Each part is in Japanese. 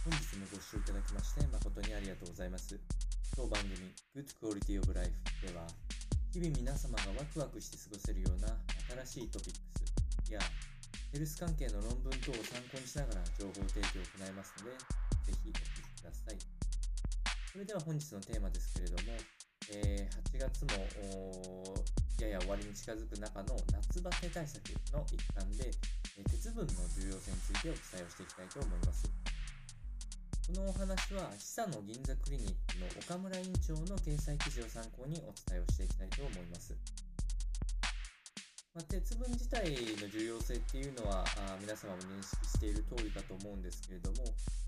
本日もご視聴いただきまして誠にありがとうございます。当番組 Good Quality of Life では日々皆様がワクワクして過ごせるような新しいトピックスやヘルス関係の論文等を参考にしながら情報提供を行いますので、ぜひお聞きください。それでは本日のテーマですけれども、えー8月もやや終わりに近づく中の夏バテ対策の一環で、え鉄分の重要性についてお伝えをしていきたいと思います。このお話は、示唆の銀座クリニックの岡村院長の掲載記事を参考にお伝えをしていきたいと思います。まあ、鉄分自体の重要性っていうのはあ皆様も認識している通りかと思うんですけれども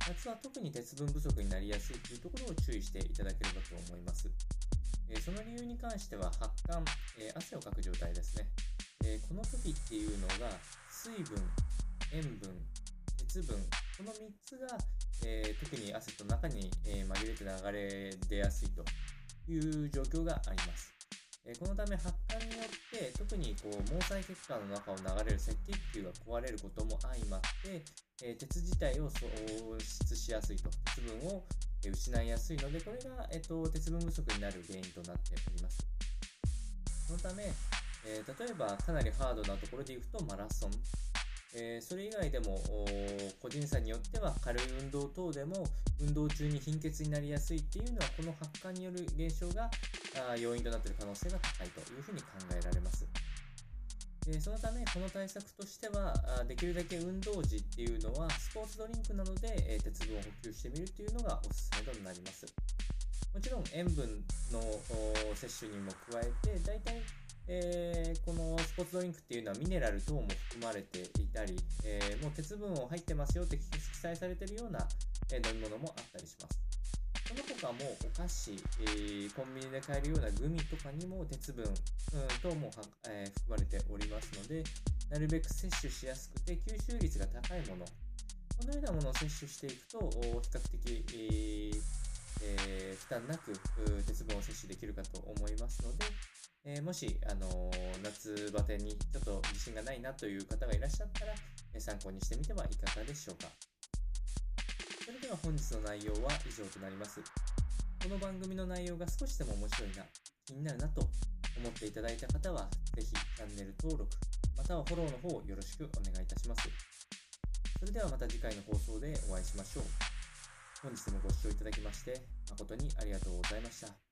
夏は特に鉄分不足になりやすいというところを注意していただければと思います、えーその理由に関しては発汗、えー汗をかく状態ですね、えーこの時っていうのが水分塩分鉄分この3つが、えー特に汗と中に、えー紛れて流れ出やすいという状況があります。えーこのため発汗によって特にこう毛細血管の中を流れる赤血球が壊れることも相まって、え鉄自体を喪失しやすいと。鉄分を失いやすいのでこれが、えーと鉄分不足になる原因となっております。そのため、え例えばかなりハードなところでいくとマラソン。えーそれ以外でも個人差によっては軽い運動等でも運動中に貧血になりやすいっていうのはこの発汗による現象があ要因となっている可能性が高いというふうに考えられます。でそのためこの対策としてはできるだけ運動時っていうのはスポーツドリンクなどで、え鉄分を補給してみるっていうのがおすすめとなります。もちろん塩分の摂取にも加えて大体えーこのスポーツドリンクっていうのはミネラル等も含まれていたり、えーもう鉄分を入ってますよって記載されているような、え飲み物もあったりします。その他もお菓子、えーコンビニで買えるようなグミとかにも鉄分、うん、等もは、えー含まれておりますので、なるべく摂取しやすくて吸収率が高いもの、このようなものを摂取していくと、比較的、えーえ負担なく鉄分を摂取できるかと思いますので、えーもし、あのー夏バテにちょっと自信がないなという方がいらっしゃったら、えー参考にしてみてはいかがでしょうか。それでは本日の内容は以上となります。この番組の内容が少しでも面白いな、気になるなと思っていただいた方は、ぜひチャンネル登録、またはフォローの方よろしくお願いいたします。それではまた次回の放送でお会いしましょう。本日もご視聴いただきまして誠にありがとうございました。